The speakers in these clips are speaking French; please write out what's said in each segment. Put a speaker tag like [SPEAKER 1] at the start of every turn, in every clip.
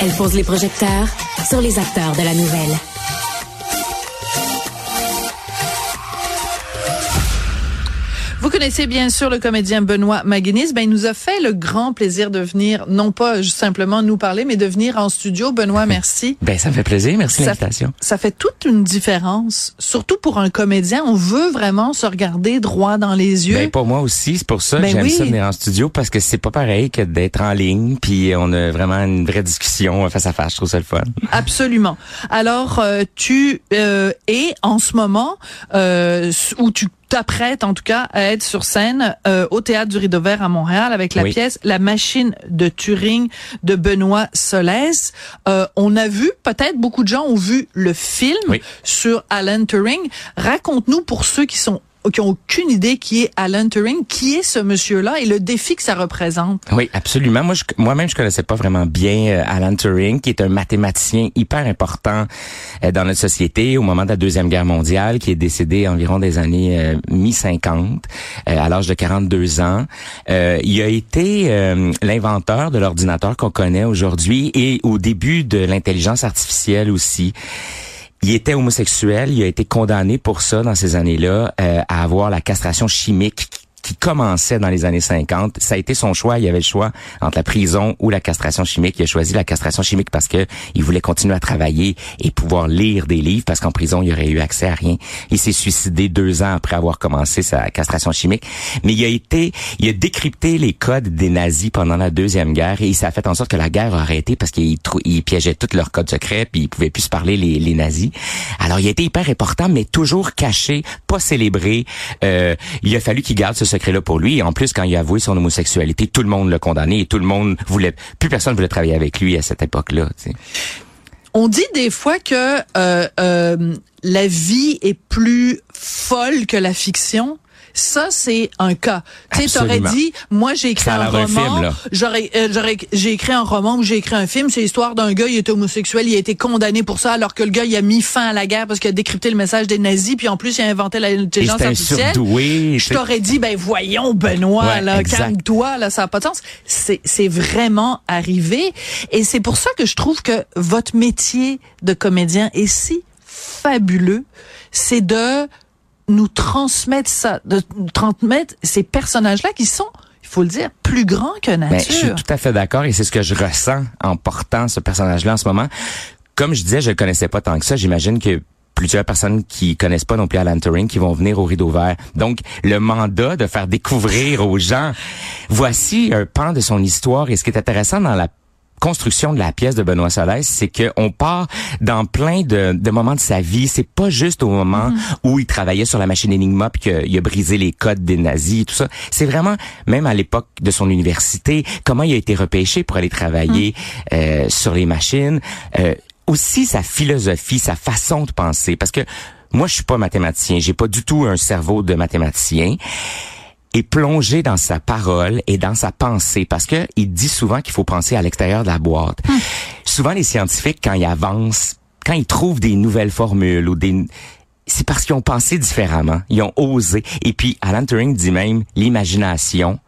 [SPEAKER 1] Elle pose les projecteurs sur les acteurs de la nouvelle.
[SPEAKER 2] Connaissez bien sûr le comédien Benoît Maguinis. Ben, il nous a fait le grand plaisir de venir, non pas simplement nous parler, mais de venir en studio. Benoît, merci.
[SPEAKER 3] Ben, ça me fait plaisir. Merci de l'invitation.
[SPEAKER 2] Ça fait toute une différence, surtout pour un comédien. On veut vraiment se regarder droit dans les yeux.
[SPEAKER 3] Ben, pour moi aussi. C'est pour ça que
[SPEAKER 2] Ben
[SPEAKER 3] j'aime
[SPEAKER 2] oui.
[SPEAKER 3] ça venir en studio parce que c'est pas pareil que d'être en ligne puis on a vraiment une vraie discussion face à face. Je trouve ça le fun.
[SPEAKER 2] Absolument. Alors, euh, tu euh, es en ce moment euh, où tu t'apprêtes en tout cas à être sur scène euh, au théâtre du Rideau Vert à Montréal avec la
[SPEAKER 3] Oui.
[SPEAKER 2] pièce La machine de Turing de Benoît Solès. Euh, on a vu peut-être beaucoup de gens ont vu le film
[SPEAKER 3] Oui.
[SPEAKER 2] sur Alan Turing. Raconte-nous pour ceux qui sont qui ont aucune idée qui est Alan Turing, qui est ce monsieur-là et le défi que ça représente?
[SPEAKER 3] Oui, absolument. Moi, moi-même, je connaissais pas vraiment bien euh, Alan Turing, qui est un mathématicien hyper important euh, dans notre société au moment de la deuxième guerre mondiale, qui est décédé environ des années euh, mi-50, euh, à l'âge de 42 ans. Euh, il a été euh, l'inventeur de l'ordinateur qu'on connaît aujourd'hui et au début de l'intelligence artificielle aussi. Il était homosexuel, il a été condamné pour ça dans ces années-là, euh, à avoir la castration chimique qui commençait dans les années 50. Ça a été son choix. Il avait le choix entre la prison ou la castration chimique. Il a choisi la castration chimique parce que il voulait continuer à travailler et pouvoir lire des livres parce qu'en prison, il aurait eu accès à rien. Il s'est suicidé deux ans après avoir commencé sa castration chimique. Mais il a été, il a décrypté les codes des nazis pendant la deuxième guerre et ça a fait en sorte que la guerre a arrêté parce qu'ils piégeaient tous leurs codes secrets puis ils pouvaient plus parler les, les nazis. Alors il a été hyper important mais toujours caché, pas célébré. Euh, il a fallu qu'il garde ce secret-là pour lui. En plus, quand il a avoué son homosexualité, tout le monde l'a condamné et tout le monde voulait, plus personne voulait travailler avec lui à cette époque-là.
[SPEAKER 2] On dit des fois que euh, euh, la vie est plus folle que la fiction. Ça, c'est un cas. Tu sais, t'aurais dit, moi, j'ai écrit un roman. J'aurais, euh, j'aurais, j'ai écrit un roman ou j'ai écrit un film. C'est l'histoire d'un gars, il était homosexuel, il a été condamné pour ça, alors que le gars, il a mis fin à la guerre parce qu'il a décrypté le message des nazis, puis en plus, il a inventé l'intelligence artificielle.
[SPEAKER 3] surdoué.
[SPEAKER 2] Je t'aurais dit, ben voyons, Benoît,
[SPEAKER 3] Ouais,
[SPEAKER 2] là, calme-toi, là, ça n'a pas de sens. C'est, c'est vraiment arrivé. Et c'est pour ça que je trouve que votre métier de comédien est si fabuleux. C'est de nous transmettre ça, de nous transmettre ces personnages-là qui sont, il faut le dire, plus grands que
[SPEAKER 3] Ben, je suis
[SPEAKER 2] nature.
[SPEAKER 3] tout à fait d'accord et c'est ce que je ressens en portant ce personnage-là en ce moment. Comme je disais, je le connaissais pas tant que ça. J'imagine que plusieurs personnes qui connaissent pas non plus Alan Turing qui vont venir au rideau vert. Donc, le mandat de faire découvrir aux gens, voici un pan de son histoire. Et ce qui est intéressant dans la construction de la pièce de Benoît Solès, c'est que on part dans plein de, de moments de sa vie. C'est pas juste au moment où il travaillait sur la machine Enigma puis qu'il a brisé les codes des nazis et tout ça. C'est vraiment même à l'époque de son université, comment il a été repêché pour aller travailler euh, sur les machines. Euh, aussi sa philosophie, sa façon de penser, parce que moi je suis pas mathématicien, j'ai pas du tout un cerveau de mathématicien et plonger dans sa parole et dans sa pensée. Parce que il dit souvent qu'il faut penser à l'extérieur de la boîte. Souvent les scientifiques quand ils avancent, quand ils trouvent des nouvelles formules ou des c'est parce qu'ils ont pensé différemment, ils ont osé. Et puis Alan Turing dit même l'imagination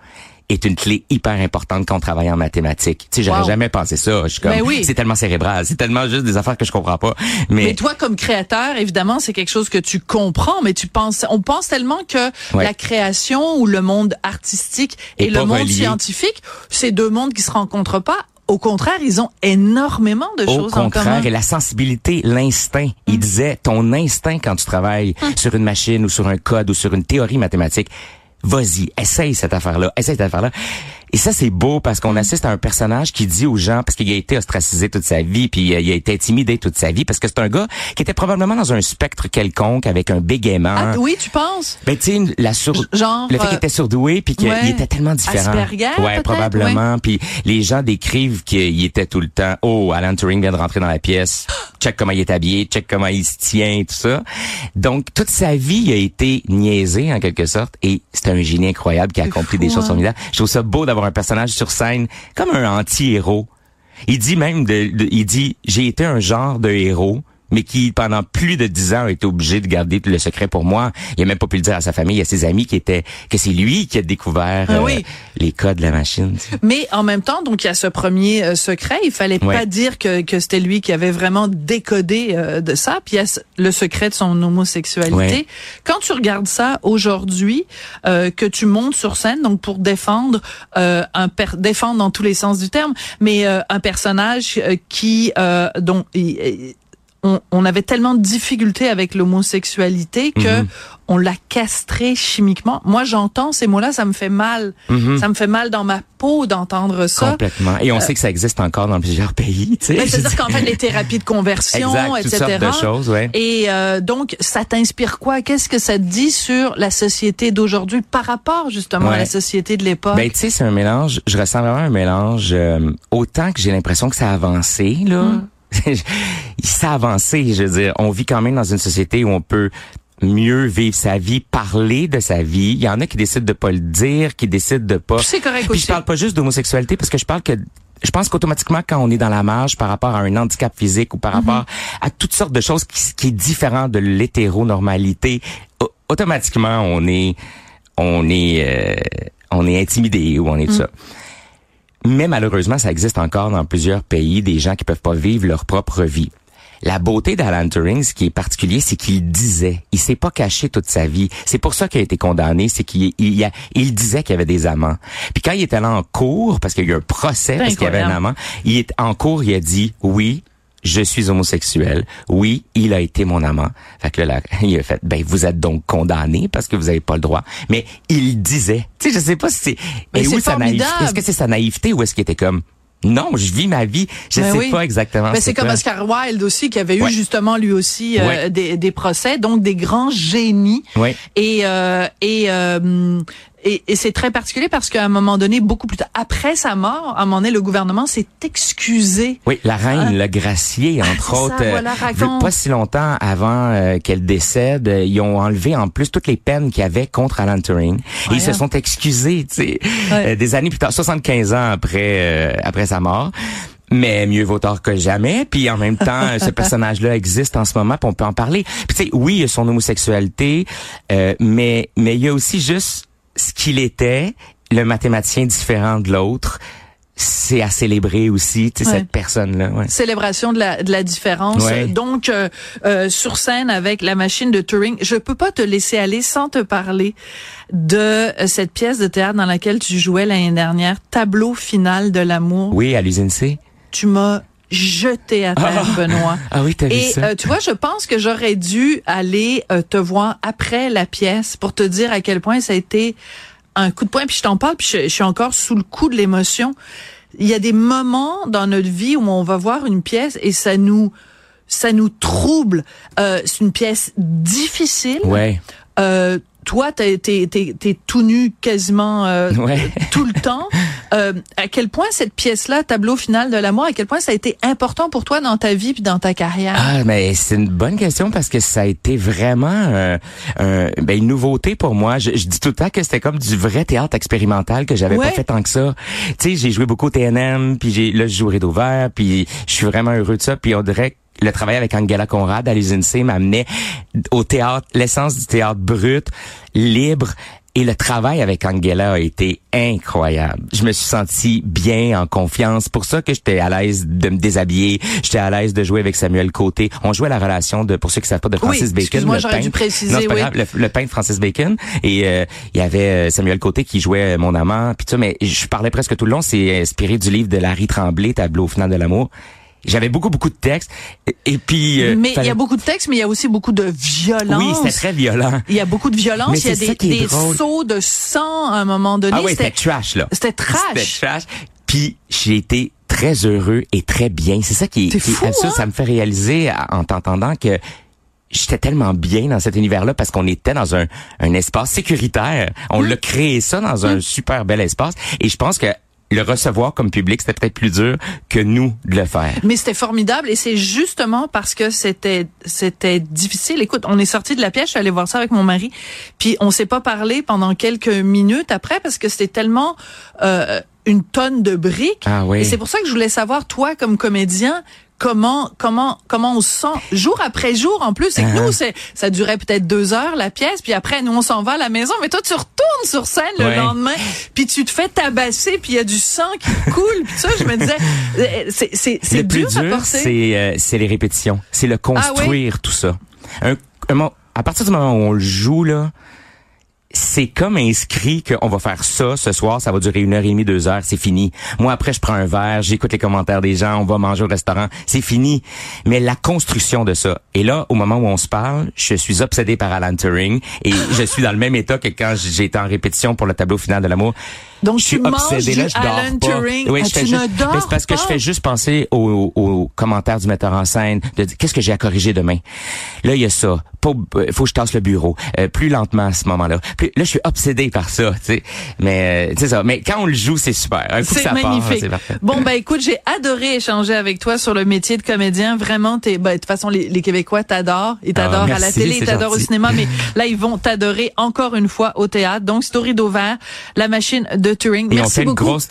[SPEAKER 3] est une clé hyper importante quand on travaille en mathématiques. Tu sais, j'aurais
[SPEAKER 2] Wow.
[SPEAKER 3] jamais pensé ça. Je suis comme,
[SPEAKER 2] Ben oui.
[SPEAKER 3] c'est tellement cérébral, c'est tellement juste des affaires que je comprends pas. Mais,
[SPEAKER 2] Mais toi, comme créateur, évidemment, c'est quelque chose que tu comprends, mais tu penses, on pense tellement que
[SPEAKER 3] Ouais.
[SPEAKER 2] la création ou le monde artistique et,
[SPEAKER 3] Et
[SPEAKER 2] le monde
[SPEAKER 3] relié.
[SPEAKER 2] scientifique, c'est deux mondes qui se rencontrent pas. Au contraire, ils ont énormément de
[SPEAKER 3] Au
[SPEAKER 2] choses en
[SPEAKER 3] contraire,
[SPEAKER 2] commun.
[SPEAKER 3] et la sensibilité, l'instinct. Il disait, ton instinct quand tu travailles sur une machine ou sur un code ou sur une théorie mathématique, vas-y, essaye cette affaire-là, essaye cette affaire-là. Et ça, c'est beau parce qu'on assiste à un personnage qui dit aux gens, parce qu'il a été ostracisé toute sa vie, puis euh, il a été intimidé toute sa vie, parce que c'est un gars qui était probablement dans un spectre quelconque avec un bégaiement.
[SPEAKER 2] Ah, oui, tu penses?
[SPEAKER 3] Ben, tu sais, la sur...
[SPEAKER 2] Genre,
[SPEAKER 3] le fait qu'il
[SPEAKER 2] euh,
[SPEAKER 3] était surdoué puis qu'il
[SPEAKER 2] ouais.
[SPEAKER 3] était tellement différent.
[SPEAKER 2] Asperger,
[SPEAKER 3] ouais, probablement. Puis les gens décrivent qu'il était tout le temps. Oh, Alan Turing vient de rentrer dans la pièce. Check comment il est habillé, check comment il se tient, tout ça. Donc toute sa vie il a été niaisé en quelque sorte et c'est un génie incroyable qui a accompli
[SPEAKER 2] fou,
[SPEAKER 3] des choses
[SPEAKER 2] hein?
[SPEAKER 3] formidables. Je trouve ça beau d'avoir un personnage sur scène comme un anti-héros. Il dit même de, il dit j'ai été un genre de héros mais qui pendant plus de dix ans a été obligé de garder le secret pour moi. Il a même pas pu le dire à sa famille, à ses amis qui étaient que c'est lui qui a découvert
[SPEAKER 2] Ah
[SPEAKER 3] euh, les codes de la machine.
[SPEAKER 2] Mais en même temps, donc il y a ce premier euh, secret. Il fallait
[SPEAKER 3] Ouais.
[SPEAKER 2] pas dire que, que c'était lui qui avait vraiment décodé euh, de ça. Puis il y a le secret de son homosexualité.
[SPEAKER 3] Ouais.
[SPEAKER 2] Quand tu regardes ça aujourd'hui, euh, que tu montes sur scène, donc pour défendre euh, un per défendre dans tous les sens du terme, mais euh, un personnage qui euh, dont il- il- on, on avait tellement de difficultés avec l'homosexualité que
[SPEAKER 3] Mhm.
[SPEAKER 2] on l'a castré chimiquement. Moi, j'entends ces mots-là, ça me fait mal.
[SPEAKER 3] Mhm.
[SPEAKER 2] Ça me fait mal dans ma peau d'entendre ça.
[SPEAKER 3] Complètement. Et on sait que ça existe encore dans plusieurs pays.
[SPEAKER 2] Mais C'est-à-dire qu'en fait, les thérapies de conversion,
[SPEAKER 3] exact, toutes
[SPEAKER 2] etc.
[SPEAKER 3] sortes de choses, ouais.
[SPEAKER 2] Et euh, donc, ça t'inspire quoi? Qu'est-ce que ça te dit sur la société d'aujourd'hui par rapport justement à la société de l'époque?
[SPEAKER 3] Ben, tu sais, c'est un mélange, je ressens vraiment un mélange, euh, autant que j'ai l'impression que ça a avancé, là.
[SPEAKER 2] Mm.
[SPEAKER 3] Ça a avancé, je veux dire. On vit quand même dans une société où on peut mieux vivre sa vie, parler de sa vie. Il y en a qui décident de pas le dire, qui décident de pas...
[SPEAKER 2] C'est correct
[SPEAKER 3] Puis
[SPEAKER 2] aussi.
[SPEAKER 3] je parle pas juste d'homosexualité parce que je parle que je pense qu'automatiquement quand on est dans la marge par rapport à un handicap physique ou par
[SPEAKER 2] Mhm.
[SPEAKER 3] rapport à toutes sortes de choses qui, qui est différent de l'hétéronormalité, au- automatiquement on est on est euh, on est intimidé ou on est tout ça. Mais malheureusement, ça existe encore dans plusieurs pays des gens qui peuvent pas vivre leur propre vie. La beauté d'Alan Turing, ce qui est particulier, c'est qu'il disait, il s'est pas caché toute sa vie. C'est pour ça qu'il a été condamné, c'est qu'il il, disait qu'il y avait des amants. Puis quand il était là en cours, parce qu'il y a eu un procès, parce qu'il y avait un amant, il est en cours, il a dit oui. Je suis homosexuel. Oui, il a été mon amant. Fait que là, là, il a fait, ben, vous êtes donc condamné parce que vous avez pas le droit. Mais il disait. Tu sais, je sais pas si c'est,
[SPEAKER 2] Mais c'est
[SPEAKER 3] où sa naïveté? Est-ce que c'est sa naïveté ou est-ce qu'il était comme, non, je vis ma vie. Je
[SPEAKER 2] Ben
[SPEAKER 3] sais
[SPEAKER 2] oui.
[SPEAKER 3] pas exactement.
[SPEAKER 2] Ben, c'est comme. Oscar Wilde aussi, qui avait eu justement lui aussi euh,
[SPEAKER 3] Ouais.
[SPEAKER 2] des, des procès, donc des grands génies.
[SPEAKER 3] Ouais.
[SPEAKER 2] Et euh, et euh, et, et c'est très particulier parce qu'à un moment donné, beaucoup plus tard, après sa mort, à un moment donné, le gouvernement s'est excusé.
[SPEAKER 3] Oui, la reine le Gracier, entre
[SPEAKER 2] Ah, c'est
[SPEAKER 3] autres,
[SPEAKER 2] ça,
[SPEAKER 3] euh,
[SPEAKER 2] voilà,
[SPEAKER 3] pas si longtemps avant euh, qu'elle décède, euh, ils ont enlevé en plus toutes les peines qu'il y avait contre Alan Turing. Et ils se sont excusés, tu sais,
[SPEAKER 2] Ouais.
[SPEAKER 3] des années plus tard, 75 ans après euh, après sa mort. Mais mieux vaut tard que jamais. Puis en même temps, ce personnage-là existe en ce moment, puis on peut en parler. Puis tu sais, oui, il y a son homosexualité, euh, mais mais il y a aussi juste ce qu'il était, le mathématicien différent de l'autre. C'est à célébrer aussi, tu sais,
[SPEAKER 2] Ouais.
[SPEAKER 3] cette personne-là. Ouais.
[SPEAKER 2] Célébration de la, de la différence.
[SPEAKER 3] Ouais.
[SPEAKER 2] Donc, euh, euh, sur scène avec la machine de Turing, je peux pas te laisser aller sans te parler de euh, cette pièce de théâtre dans laquelle tu jouais l'année dernière, Tableau final de l'amour.
[SPEAKER 3] Oui, à l'usine C.
[SPEAKER 2] Tu m'as jeté à terre,
[SPEAKER 3] Ah.
[SPEAKER 2] Benoît.
[SPEAKER 3] Ah oui, t'as vu
[SPEAKER 2] Et
[SPEAKER 3] ça?
[SPEAKER 2] euh, tu vois, je pense que j'aurais dû aller euh, te voir après la pièce pour te dire à quel point ça a été un coup de poing. Puis je t'en parle, puis je, je suis encore sous le coup de l'émotion. Il y a des moments dans notre vie où on va voir une pièce et ça nous ça nous trouble. Euh, c'est une pièce difficile.
[SPEAKER 3] ouais.
[SPEAKER 2] Euh, toi, t'es t'es t'es t'es tout nu quasiment euh,
[SPEAKER 3] Ouais.
[SPEAKER 2] tout le temps. Euh, à quel point cette pièce-là, tableau final de l'amour, à quel point ça a été important pour toi dans ta vie puis dans ta carrière?
[SPEAKER 3] Ah, mais c'est une bonne question parce que ça a été vraiment euh, un- ben, une nouveauté pour moi. Je, je dis tout le temps que c'était comme du vrai théâtre expérimental que j'avais
[SPEAKER 2] Ouais.
[SPEAKER 3] pas fait tant que ça. Tu sais, j'ai joué beaucoup au TNM, puis j'ai là je joue Rideau Vert, puis je suis vraiment heureux de ça. Puis on dirait le travail avec Angela Conrad à l'usine C m'amenait au théâtre, l'essence du théâtre brut, libre. Et le travail avec Angela a été incroyable. Je me suis senti bien, en confiance. Pour ça que j'étais à l'aise de me déshabiller. J'étais à l'aise de jouer avec Samuel Côté. On jouait la relation de, pour ceux qui savent pas, de Francis
[SPEAKER 2] Oui,
[SPEAKER 3] Bacon. le
[SPEAKER 2] j'aurais dû préciser,
[SPEAKER 3] Non,
[SPEAKER 2] oui.
[SPEAKER 3] grave, le, le peintre Francis Bacon. Et euh, il y avait euh, Samuel Côté qui jouait euh, mon amant. Puis ça, mais je parlais presque tout le long. C'est inspiré du livre de Larry Tremblay, Tableau au final de l'amour. J'avais beaucoup, beaucoup de textes. Et, et puis... euh,
[SPEAKER 2] mais il y a beaucoup de textes, mais il y a aussi beaucoup de violence.
[SPEAKER 3] Oui, c'était très violent.
[SPEAKER 2] Il y a beaucoup de violence.
[SPEAKER 3] Mais
[SPEAKER 2] Il y a des,
[SPEAKER 3] est
[SPEAKER 2] des
[SPEAKER 3] drôle.
[SPEAKER 2] sauts de sang à un moment donné.
[SPEAKER 3] Ah oui, c'était trash, là.
[SPEAKER 2] c'était trash.
[SPEAKER 3] C'était trash. Puis j'ai été très heureux et très bien. C'est ça qui,
[SPEAKER 2] C'est
[SPEAKER 3] qui
[SPEAKER 2] fou,
[SPEAKER 3] ça,
[SPEAKER 2] hein?
[SPEAKER 3] ça me fait réaliser en t'entendant que j'étais tellement bien dans cet univers-là parce qu'on était dans un, un espace sécuritaire. On l'a créé ça dans un super bel espace. Et je pense que le recevoir comme public, c'était peut-être plus dur que nous de le faire.
[SPEAKER 2] Mais c'était formidable et c'est justement parce que c'était c'était difficile. Écoute, on est sorti de la pièce, je suis allée voir ça avec mon mari, puis on s'est pas parlé pendant quelques minutes après parce que c'était tellement euh, une tonne de briques.
[SPEAKER 3] Ah oui.
[SPEAKER 2] Et c'est pour ça que je voulais savoir toi comme comédien comment comment comment on se sent jour après jour en plus et que nous c'est ça durait peut-être deux heures la pièce puis après nous on s'en va à la maison mais toi tu retournes sur scène le
[SPEAKER 3] Ouais.
[SPEAKER 2] lendemain puis tu te fais tabasser puis il y a du sang qui coule puis ça je me disais euh, c'est c'est c'est
[SPEAKER 3] le plus
[SPEAKER 2] dur,
[SPEAKER 3] dur, c'est euh, c'est les répétitions, c'est le construire tout ça. Un, un à partir du moment où on le joue là, c'est comme inscrit qu'on va faire ça ce soir, ça va durer une heure et demie, deux heures, c'est fini. Moi après je prends un verre, j'écoute les commentaires des gens, on va manger au restaurant, c'est fini. Mais la construction de ça, et là au moment où on se parle, je suis obsédé par Alan Turing et je suis dans le même état que quand j'étais en répétition pour le tableau final de l'amour.
[SPEAKER 2] Donc
[SPEAKER 3] Je suis obsédé là, je dors pas. Oui,
[SPEAKER 2] Ah,
[SPEAKER 3] je fais juste, c'est parce que je fais juste penser aux, aux commentaires du metteur en scène, de qu'est-ce que j'ai à corriger demain? Là, il y a ça. Pas, euh, faut que je tasse le bureau euh, plus lentement à ce moment-là. Puis, là, je suis obsédé par ça, tu sais. Mais euh, c'est ça. Mais quand on le joue, c'est super.
[SPEAKER 2] C'est magnifique. Bon, ben écoute, j'ai adoré échanger avec toi sur le métier de comédien. Vraiment, t'es, ben, de toute façon, les, Québécois t'adorent. Ils t'adorent à la
[SPEAKER 3] Ah,
[SPEAKER 2] télé, ils t'adorent au cinéma, mais là, ils vont t'adorer encore une fois au théâtre. Donc, Story d'Auvert, la machine de Turing.
[SPEAKER 3] Et on
[SPEAKER 2] Merci
[SPEAKER 3] une
[SPEAKER 2] beaucoup.
[SPEAKER 3] grosse